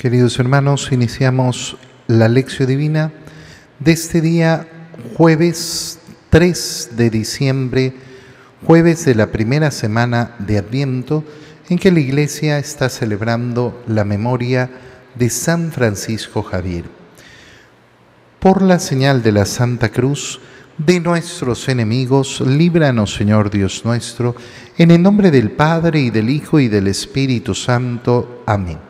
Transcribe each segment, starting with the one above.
Queridos hermanos, iniciamos la lección divina de este día jueves 3 de diciembre, jueves de la primera semana de Adviento, en que la Iglesia está celebrando la memoria de San Francisco Javier. Por la señal de la Santa Cruz, de nuestros enemigos, líbranos Señor Dios nuestro, en el nombre del Padre y del Hijo y del Espíritu Santo. Amén.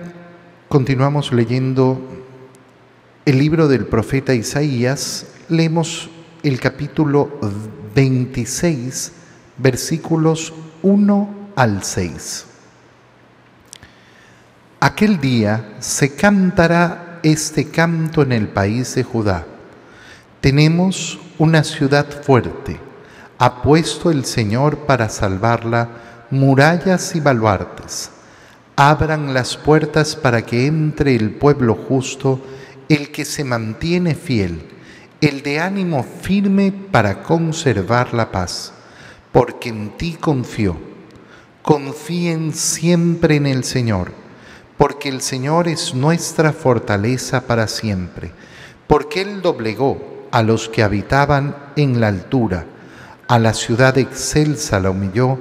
Continuamos leyendo el libro del profeta Isaías. Leemos el capítulo 26, versículos 1 al 6. Aquel día se cantará este canto en el país de Judá. Tenemos una ciudad fuerte. Ha puesto el Señor para salvarla murallas y baluartes Abran las puertas para que entre el pueblo justo, el que se mantiene fiel, el de ánimo firme para conservar la paz, porque en ti confió. Confíen siempre en el Señor, porque el Señor es nuestra fortaleza para siempre, porque Él doblegó a los que habitaban en la altura, a la ciudad excelsa la humilló,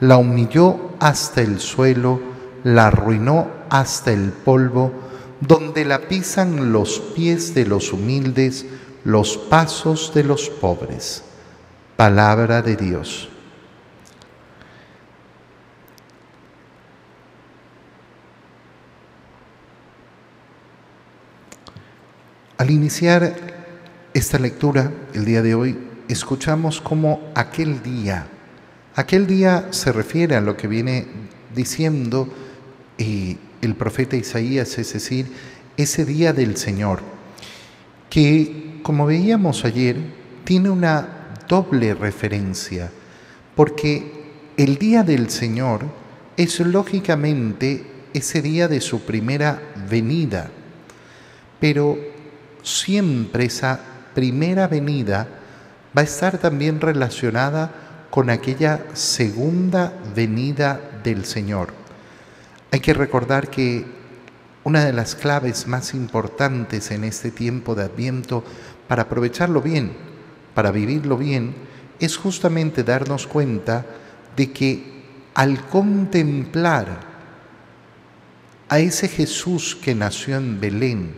la humilló hasta el suelo, la arruinó hasta el polvo, donde la pisan los pies de los humildes, los pasos de los pobres. Palabra de Dios. Al iniciar esta lectura el día de hoy, escuchamos cómo aquel día, aquel día se refiere a lo que viene diciendo y el profeta Isaías, es decir, ese día del Señor, que como veíamos ayer, tiene una doble referencia, porque el día del Señor es lógicamente ese día de su primera venida, pero siempre esa primera venida va a estar también relacionada con aquella segunda venida del Señor. Hay que recordar que una de las claves más importantes en este tiempo de Adviento para aprovecharlo bien, para vivirlo bien, es justamente darnos cuenta de que al contemplar a ese Jesús que nació en Belén,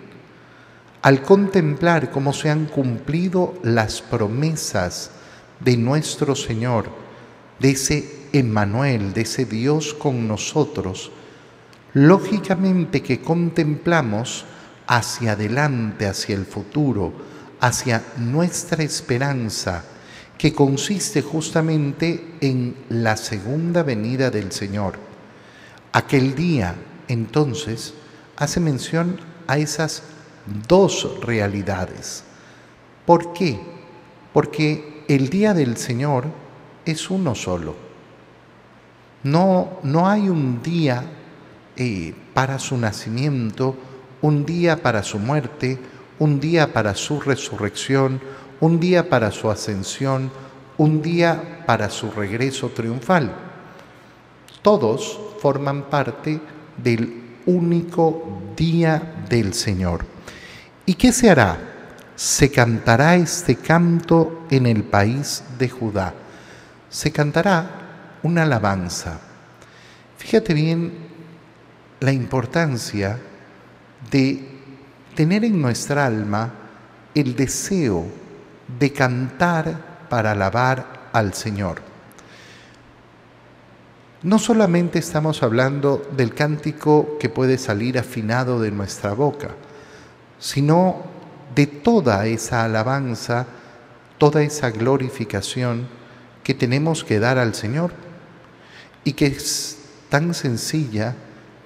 al contemplar cómo se han cumplido las promesas de nuestro Señor, de ese Emmanuel, de ese Dios con nosotros, lógicamente que contemplamos hacia adelante, hacia el futuro, hacia nuestra esperanza, que consiste justamente en la segunda venida del Señor. Aquel día, entonces, hace mención a esas dos realidades. ¿Por qué? Porque el día del Señor es uno solo. No, no hay un día eh, para su nacimiento, un día para su muerte, un día para su resurrección, un día para su ascensión, un día para su regreso triunfal. Todos forman parte del único día del Señor. ¿Y qué se hará? Se cantará este canto en el país de Judá. Se cantará una alabanza. Fíjate bien la importancia de tener en nuestra alma el deseo de cantar para alabar al Señor. No solamente estamos hablando del cántico que puede salir afinado de nuestra boca, sino de toda esa alabanza, toda esa glorificación que tenemos que dar al Señor y que es tan sencilla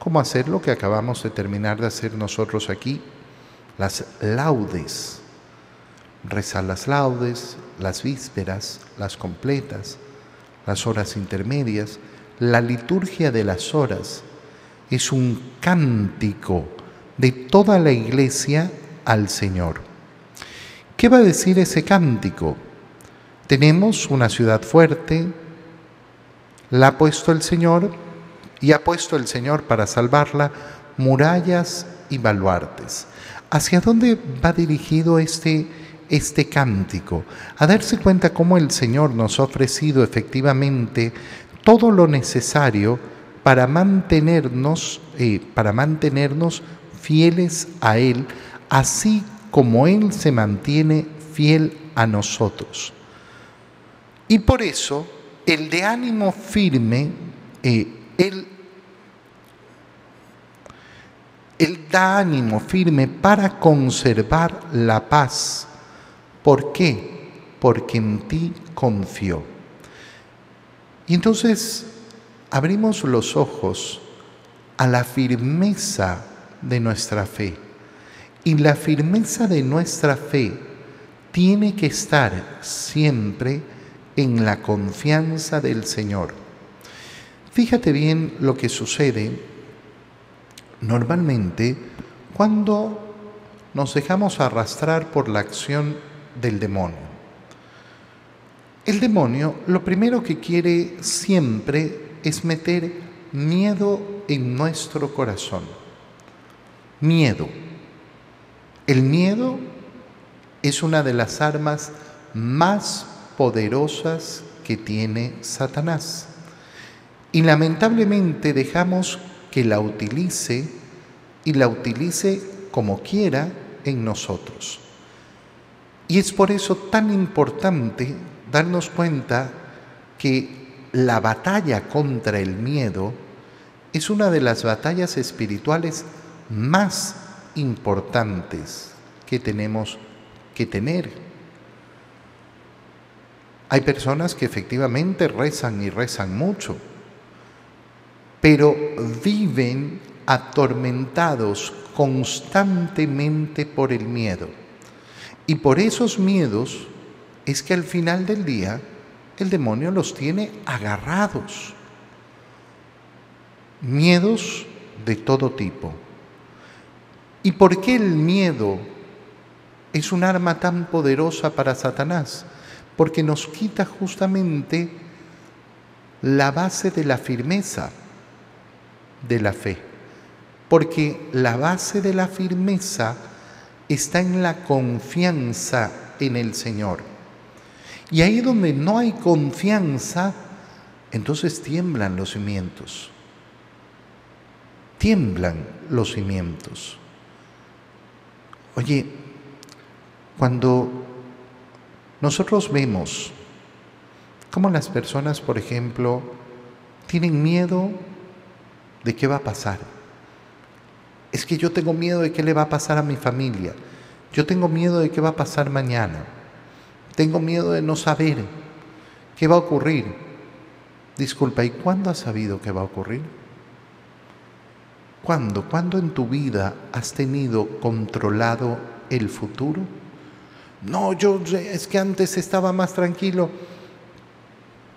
como hacer lo que acabamos de terminar de hacer nosotros aquí, las laudes. Rezar las laudes, las vísperas, las completas, las horas intermedias. La liturgia de las horas es un cántico de toda la iglesia al Señor. ¿Qué va a decir ese cántico? Tenemos una ciudad fuerte, la ha puesto el Señor y ha puesto el Señor para salvarla murallas y baluartes. ¿Hacia dónde va dirigido este, este cántico? A darse cuenta cómo el Señor nos ha ofrecido efectivamente todo lo necesario para mantenernos, eh, para mantenernos fieles a Él, así como Él se mantiene fiel a nosotros. Y por eso el de ánimo firme, eh, él, él da ánimo firme para conservar la paz. ¿Por qué? Porque en ti confió. Y entonces abrimos los ojos a la firmeza de nuestra fe. Y la firmeza de nuestra fe tiene que estar siempre en la confianza del Señor. Fíjate bien lo que sucede normalmente cuando nos dejamos arrastrar por la acción del demonio. El demonio lo primero que quiere siempre es meter miedo en nuestro corazón. Miedo. El miedo es una de las armas más poderosas que tiene Satanás. Y lamentablemente dejamos que la utilice y la utilice como quiera en nosotros. Y es por eso tan importante darnos cuenta que la batalla contra el miedo es una de las batallas espirituales más importantes que tenemos que tener hay personas que efectivamente rezan y rezan mucho, pero viven atormentados constantemente por el miedo. Y por esos miedos es que al final del día el demonio los tiene agarrados. Miedos de todo tipo. ¿Y por qué el miedo es un arma tan poderosa para Satanás? porque nos quita justamente la base de la firmeza de la fe, porque la base de la firmeza está en la confianza en el Señor. Y ahí donde no hay confianza, entonces tiemblan los cimientos. Tiemblan los cimientos. Oye, cuando nosotros vemos cómo las personas, por ejemplo, tienen miedo de qué va a pasar. Es que yo tengo miedo de qué le va a pasar a mi familia. Yo tengo miedo de qué va a pasar mañana. Tengo miedo de no saber qué va a ocurrir. Disculpa, ¿y cuándo has sabido qué va a ocurrir? ¿Cuándo? ¿Cuándo en tu vida has tenido controlado el futuro? No, yo es que antes estaba más tranquilo.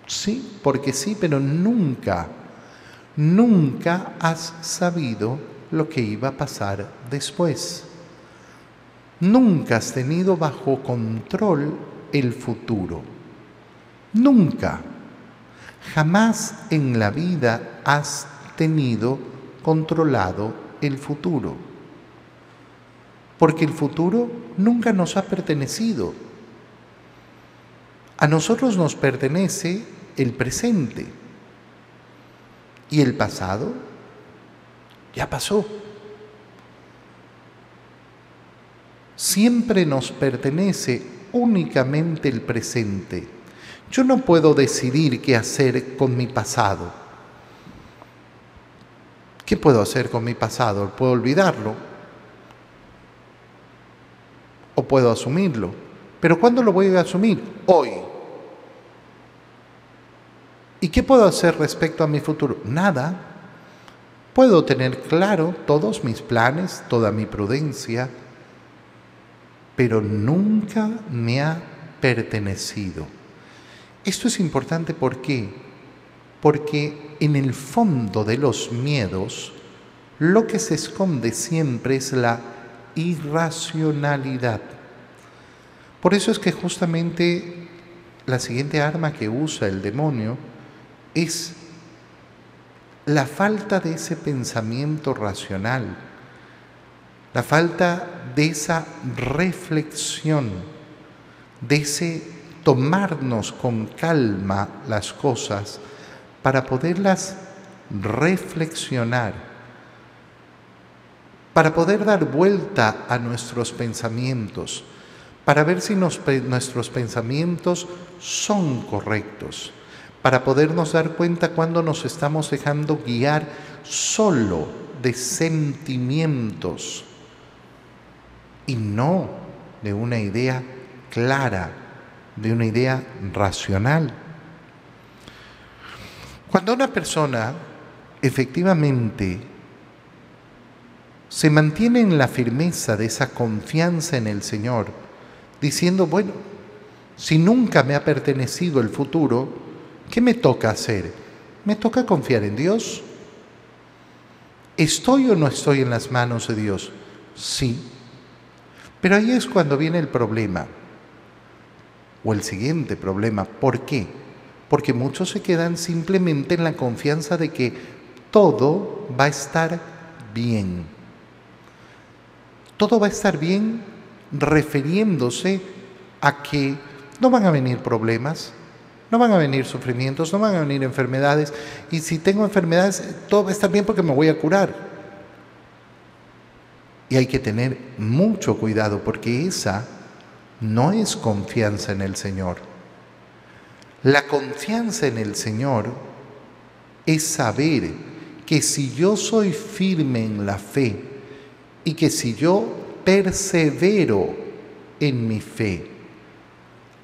Sí, porque sí, pero nunca, nunca has sabido lo que iba a pasar después. Nunca has tenido bajo control el futuro. Nunca. Jamás en la vida has tenido controlado el futuro porque el futuro nunca nos ha pertenecido. A nosotros nos pertenece el presente y el pasado ya pasó. Siempre nos pertenece únicamente el presente. Yo no puedo decidir qué hacer con mi pasado. ¿Qué puedo hacer con mi pasado? ¿Puedo olvidarlo? o puedo asumirlo. Pero ¿cuándo lo voy a asumir? Hoy. ¿Y qué puedo hacer respecto a mi futuro? Nada. Puedo tener claro todos mis planes, toda mi prudencia, pero nunca me ha pertenecido. Esto es importante. Porque en el fondo de los miedos, lo que se esconde siempre es la irracionalidad. Por eso es que justamente la siguiente arma que usa el demonio es la falta de ese pensamiento racional, la falta de esa reflexión, de ese tomarnos con calma las cosas para poderlas reflexionar, para poder dar vuelta a nuestros pensamientos, para ver si nuestros pensamientos son correctos para podernos dar cuenta cuando nos estamos dejando guiar solo de sentimientos y no de una idea clara, de una idea racional. Cuando una persona efectivamente se mantiene en la firmeza de esa confianza en el Señor, diciendo, bueno, si nunca me ha pertenecido el futuro, ¿Qué me toca hacer? Me toca confiar en Dios. ¿Estoy o no estoy en las manos de Dios? Sí. Pero ahí es cuando viene el problema. O el siguiente problema. ¿Por qué? Porque muchos se quedan simplemente en la confianza de que todo va a estar bien. Todo va a estar bien refiriéndose a que no van a venir problemas, no van a venir sufrimientos, no van a venir enfermedades. Y si tengo enfermedades, todo va a estar bien porque me voy a curar. Y hay que tener mucho cuidado porque esa no es confianza en el Señor. La confianza en el Señor es saber que si yo soy firme en la fe y que si yo persevero en mi fe,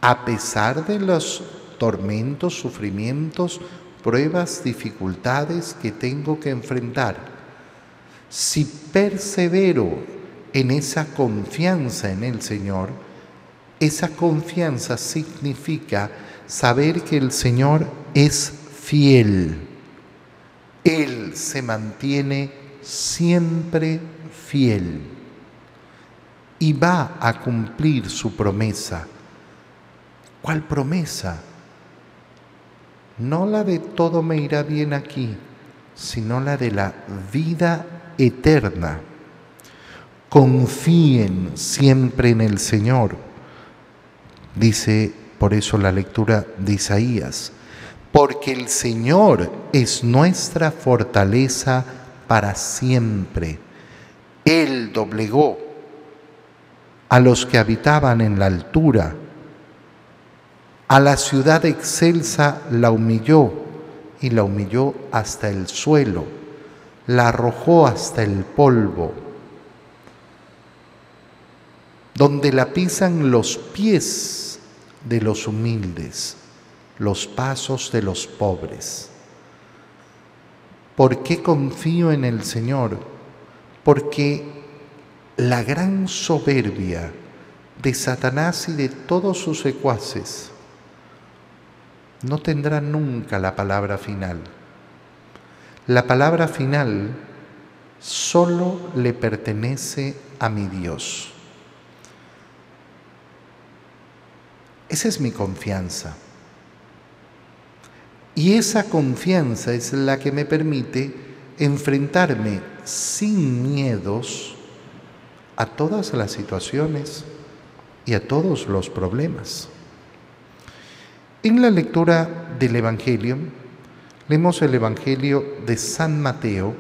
a pesar de los tormentos, sufrimientos, pruebas, dificultades que tengo que enfrentar. Si persevero en esa confianza en el Señor, esa confianza significa saber que el Señor es fiel. Él se mantiene siempre fiel y va a cumplir su promesa. ¿Cuál promesa? No la de todo me irá bien aquí, sino la de la vida eterna. Confíen siempre en el Señor, dice por eso la lectura de Isaías, porque el Señor es nuestra fortaleza para siempre. Él doblegó a los que habitaban en la altura a la ciudad excelsa la humilló y la humilló hasta el suelo, la arrojó hasta el polvo, donde la pisan los pies de los humildes, los pasos de los pobres. ¿Por qué confío en el Señor? Porque la gran soberbia de Satanás y de todos sus secuaces no tendrá nunca la palabra final. La palabra final solo le pertenece a mi Dios. Esa es mi confianza. Y esa confianza es la que me permite enfrentarme sin miedos a todas las situaciones y a todos los problemas. En la lectura del Evangelio, leemos el Evangelio de San Mateo,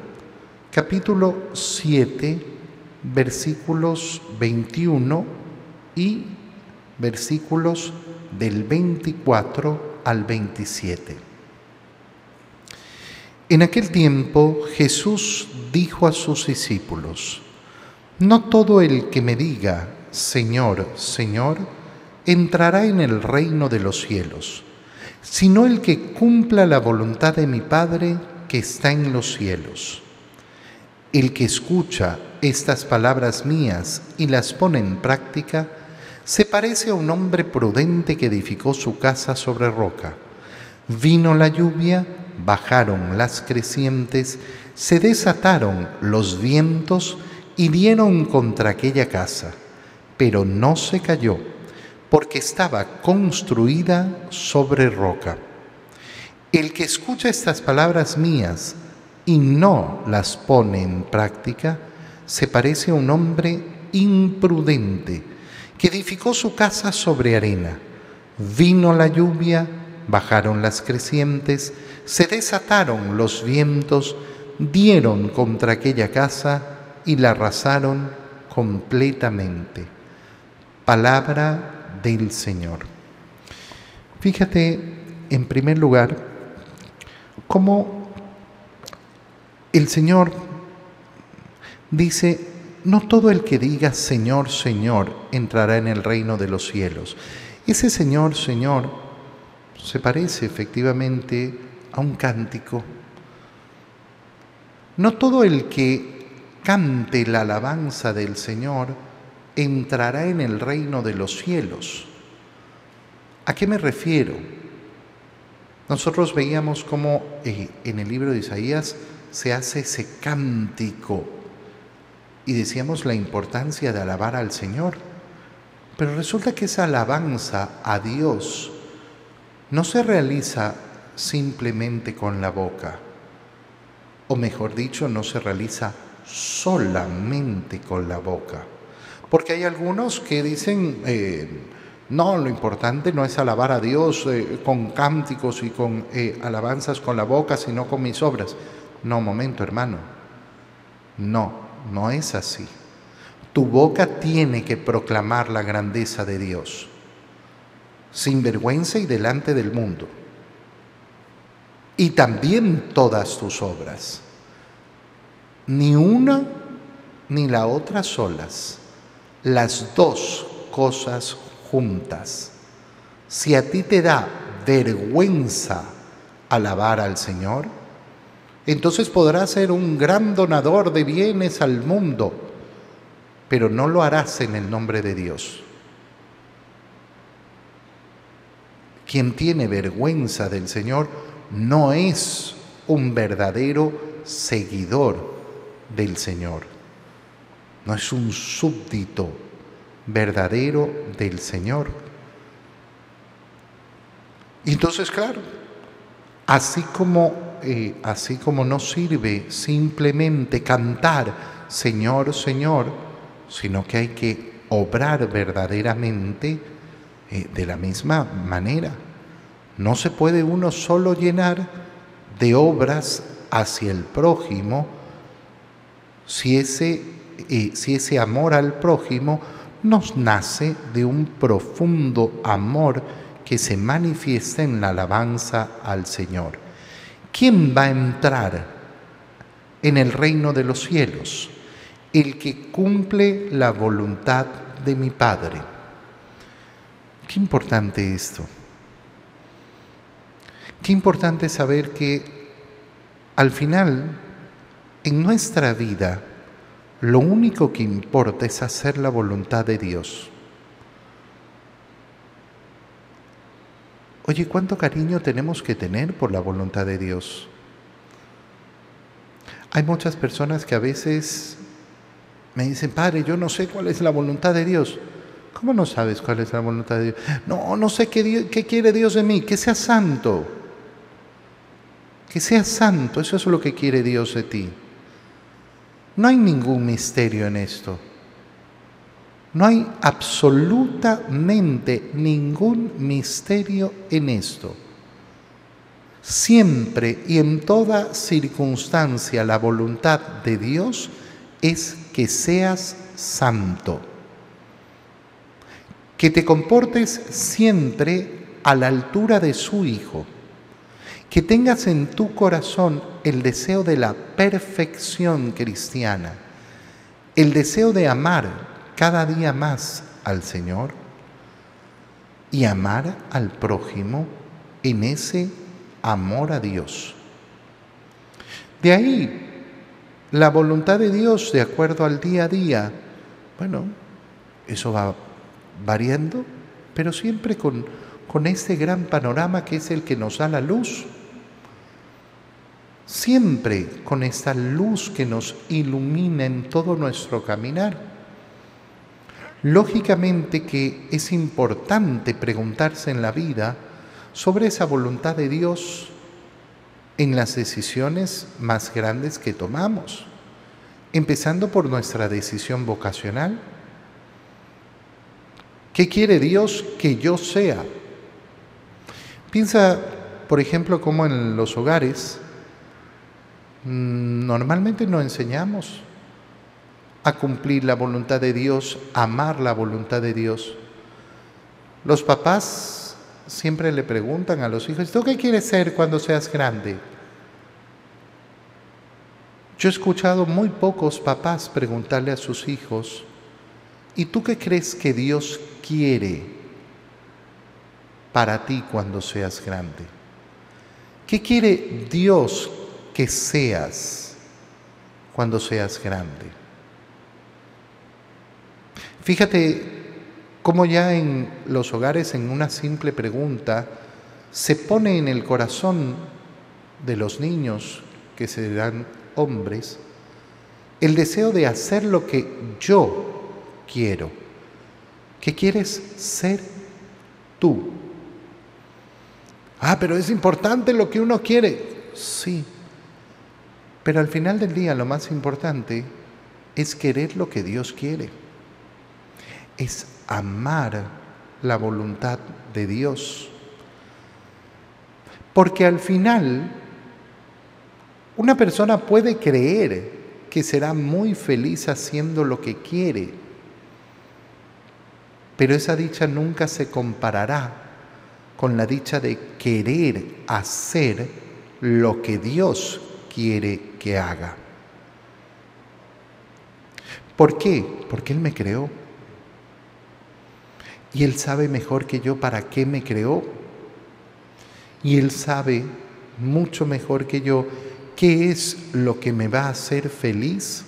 capítulo 7, versículos 21 y versículos del 24 al 27. En aquel tiempo Jesús dijo a sus discípulos, No todo el que me diga, Señor, Señor, entrará en el reino de los cielos, sino el que cumpla la voluntad de mi Padre que está en los cielos. El que escucha estas palabras mías y las pone en práctica, se parece a un hombre prudente que edificó su casa sobre roca. Vino la lluvia, bajaron las crecientes, se desataron los vientos y dieron contra aquella casa, pero no se cayó, porque estaba construida sobre roca. El que escucha estas palabras mías y no las pone en práctica, se parece a un hombre imprudente que edificó su casa sobre arena. Vino la lluvia, bajaron las crecientes, se desataron los vientos, dieron contra aquella casa y la arrasaron completamente. Palabra del Señor. Fíjate, en primer lugar, cómo el Señor dice, no todo el que diga Señor, Señor entrará en el reino de los cielos. Ese Señor, Señor se parece efectivamente a un cántico. No todo el que cante la alabanza del Señor entrará en el reino de los cielos. ¿A qué me refiero? Nosotros veíamos cómo eh, en el libro de Isaías se hace ese cántico y decíamos la importancia de alabar al Señor. Pero resulta que esa alabanza a Dios no se realiza simplemente con la boca, o mejor dicho, no se realiza solamente con la boca. Porque hay algunos que dicen, eh, no, lo importante no es alabar a Dios eh, con cánticos y con eh, alabanzas con la boca, sino con mis obras. No, momento, hermano. No, no es así. Tu boca tiene que proclamar la grandeza de Dios, sin vergüenza y delante del mundo. Y también todas tus obras. Ni una ni la otra solas. Las dos cosas juntas. Si a ti te da vergüenza alabar al Señor, entonces podrás ser un gran donador de bienes al mundo, pero no lo harás en el nombre de Dios. Quien tiene vergüenza del Señor no es un verdadero seguidor del Señor, no es un súbdito verdadero del Señor. Y entonces, claro, así como eh, así como no sirve simplemente cantar Señor, Señor, sino que hay que obrar verdaderamente eh, de la misma manera. No se puede uno solo llenar de obras hacia el prójimo si ese, si ese amor al prójimo nos nace de un profundo amor que se manifiesta en la alabanza al Señor. ¿quién va a entrar en el reino de los cielos? El que cumple la voluntad de mi Padre. Qué importante esto. Qué importante saber que al final, en nuestra vida, lo único que importa es hacer la voluntad de Dios. Oye, ¿cuánto cariño tenemos que tener por la voluntad de Dios? Hay muchas personas que a veces me dicen, Padre, yo no sé cuál es la voluntad de Dios. ¿Cómo no sabes cuál es la voluntad de Dios? No, no sé qué, qué quiere Dios de mí, que sea santo. Que sea santo, eso es lo que quiere Dios de ti. No hay ningún misterio en esto. No hay absolutamente ningún misterio en esto. Siempre y en toda circunstancia la voluntad de Dios es que seas santo, que te comportes siempre a la altura de su Hijo, que tengas en tu corazón el deseo de la perfección cristiana, el deseo de amar cada día más al Señor y amar al prójimo en ese amor a Dios. De ahí la voluntad de Dios de acuerdo al día a día, bueno, eso va variando, pero siempre con, con este gran panorama que es el que nos da la luz. Siempre con esta luz que nos ilumina en todo nuestro caminar. Lógicamente que es importante preguntarse en la vida sobre esa voluntad de Dios en las decisiones más grandes que tomamos, empezando por nuestra decisión vocacional. ¿Qué quiere Dios que yo sea? Piensa, por ejemplo, cómo en los hogares normalmente no enseñamos a cumplir la voluntad de Dios, amar la voluntad de Dios. Los papás siempre le preguntan a los hijos, ¿tú qué quieres ser cuando seas grande? Yo he escuchado muy pocos papás preguntarle a sus hijos, ¿y tú qué crees que Dios quiere para ti cuando seas grande? ¿Qué quiere Dios que seas cuando seas grande? Fíjate cómo ya en los hogares, en una simple pregunta, se pone en el corazón de los niños que se dan hombres el deseo de hacer lo que yo quiero. ¿Qué quieres ser tú? Ah, pero es importante lo que uno quiere. Sí. Pero al final del día lo más importante es querer lo que Dios quiere. Es amar la voluntad de Dios. Porque al final una persona puede creer que será muy feliz haciendo lo que quiere, pero esa dicha nunca se comparará con la dicha de querer hacer lo que Dios quiere que haga. ¿Por qué? Porque Él me creó. Y Él sabe mejor que yo para qué me creó. Y Él sabe mucho mejor que yo ¿Qué es lo que me va a hacer feliz?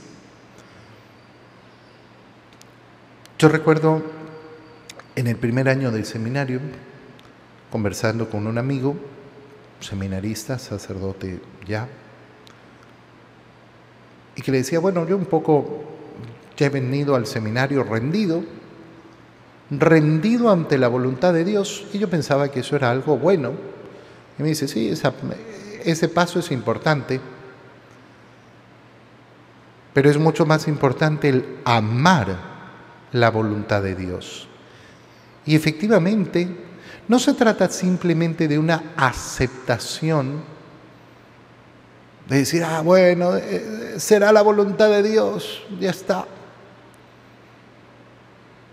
Yo recuerdo en el primer año del seminario, conversando con un amigo, seminarista, sacerdote ya, y que le decía, bueno, yo un poco ya he venido al seminario rendido, rendido ante la voluntad de Dios, y yo pensaba que eso era algo bueno. Y me dice, sí, ese paso es importante, pero es mucho más importante el amar la voluntad de Dios. Y efectivamente, no se trata simplemente de una aceptación, de decir, ah, bueno, eh, será la voluntad de Dios, ya está.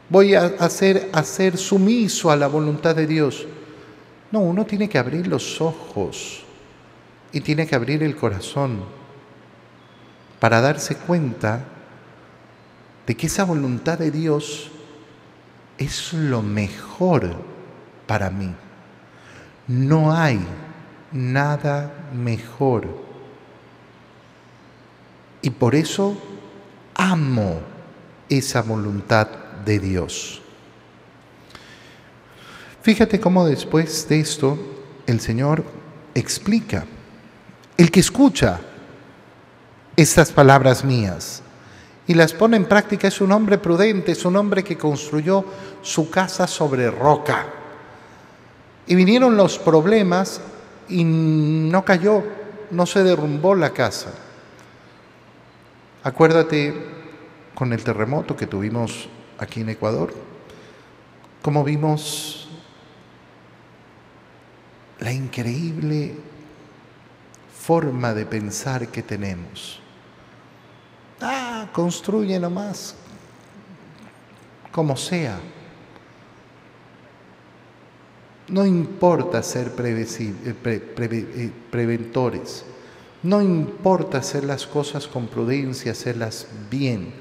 Voy a hacer, a ser sumiso a la voluntad de Dios. No, uno tiene que abrir los ojos y tiene que abrir el corazón para darse cuenta de que esa voluntad de Dios es lo mejor para mí. No hay nada mejor. Y por eso amo esa voluntad de Dios. Fíjate cómo después de esto el Señor explica el que escucha estas palabras mías y las pone en práctica es un hombre prudente, es un hombre que construyó su casa sobre roca. Y vinieron los problemas y no cayó, no se derrumbó la casa. Acuérdate con el terremoto que tuvimos aquí en Ecuador, cómo vimos la increíble forma de pensar que tenemos. Ah, construye nomás, como sea. No importa ser eh, eh, preventores, no importa hacer las cosas con prudencia, hacerlas bien.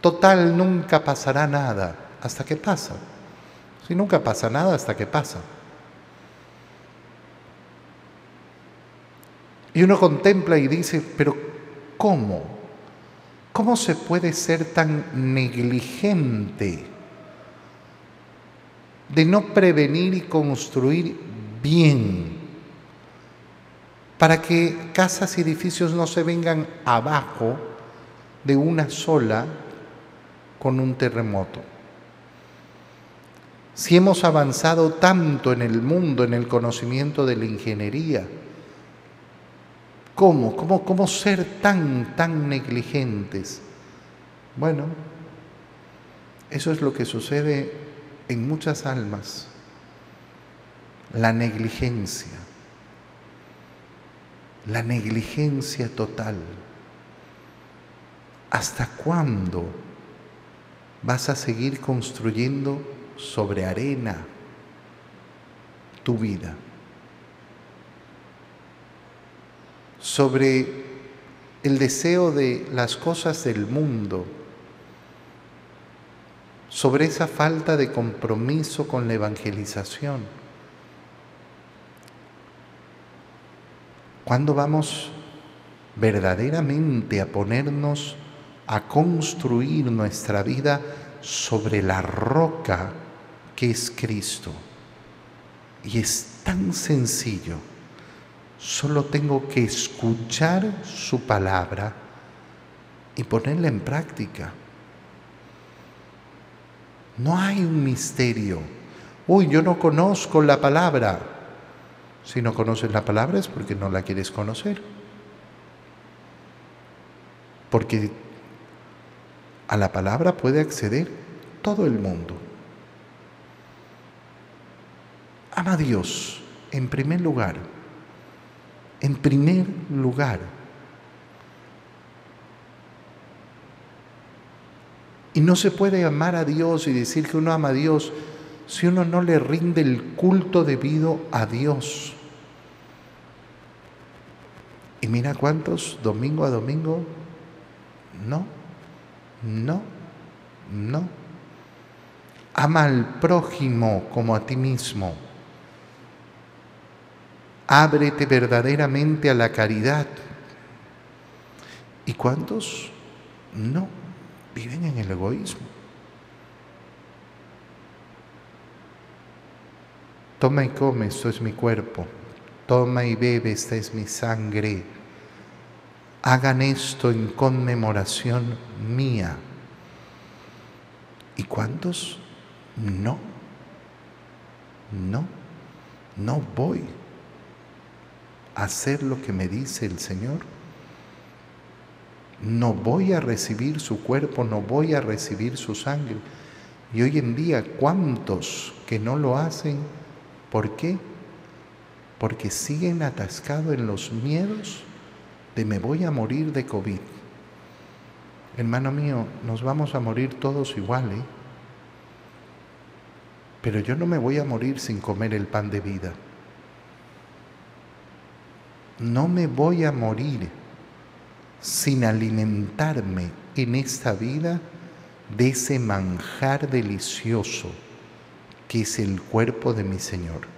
Total, nunca pasará nada hasta que pasa. Si nunca pasa nada hasta que pasa. Y uno contempla y dice, pero ¿cómo? ¿Cómo se puede ser tan negligente de no prevenir y construir bien para que casas y edificios no se vengan abajo de una sola con un terremoto? Si hemos avanzado tanto en el mundo, en el conocimiento de la ingeniería, ¿cómo? ¿Cómo, cómo ser tan, tan negligentes? Bueno, eso es lo que sucede en muchas almas, la negligencia, la negligencia total. ¿Hasta cuándo vas a seguir construyendo? sobre arena tu vida, sobre el deseo de las cosas del mundo, sobre esa falta de compromiso con la evangelización. ¿Cuándo vamos verdaderamente a ponernos a construir nuestra vida sobre la roca que es Cristo. Y es tan sencillo. Solo tengo que escuchar su palabra y ponerla en práctica. No hay un misterio. Uy, yo no conozco la palabra. Si no conoces la palabra es porque no la quieres conocer. Porque a la palabra puede acceder todo el mundo. Ama a Dios en primer lugar. En primer lugar. Y no se puede amar a Dios y decir que uno ama a Dios si uno no le rinde el culto debido a Dios. Y mira cuántos, domingo a domingo, no, no, no. Ama al prójimo como a ti mismo. Ábrete verdaderamente a la caridad. ¿Y cuántos no viven en el egoísmo? Toma y come, esto es mi cuerpo. Toma y bebe, esta es mi sangre. Hagan esto en conmemoración mía. ¿Y cuántos? No. No. No voy hacer lo que me dice el Señor? No voy a recibir su cuerpo, no voy a recibir su sangre. Y hoy en día, ¿cuántos que no lo hacen? ¿Por qué? Porque siguen atascados en los miedos de me voy a morir de COVID. Hermano mío, nos vamos a morir todos igual, ¿eh? Pero yo no me voy a morir sin comer el pan de vida no me voy a morir sin alimentarme en esta vida de ese manjar delicioso que es el cuerpo de mi Señor.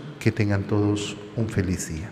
que tengan todos un feliz día.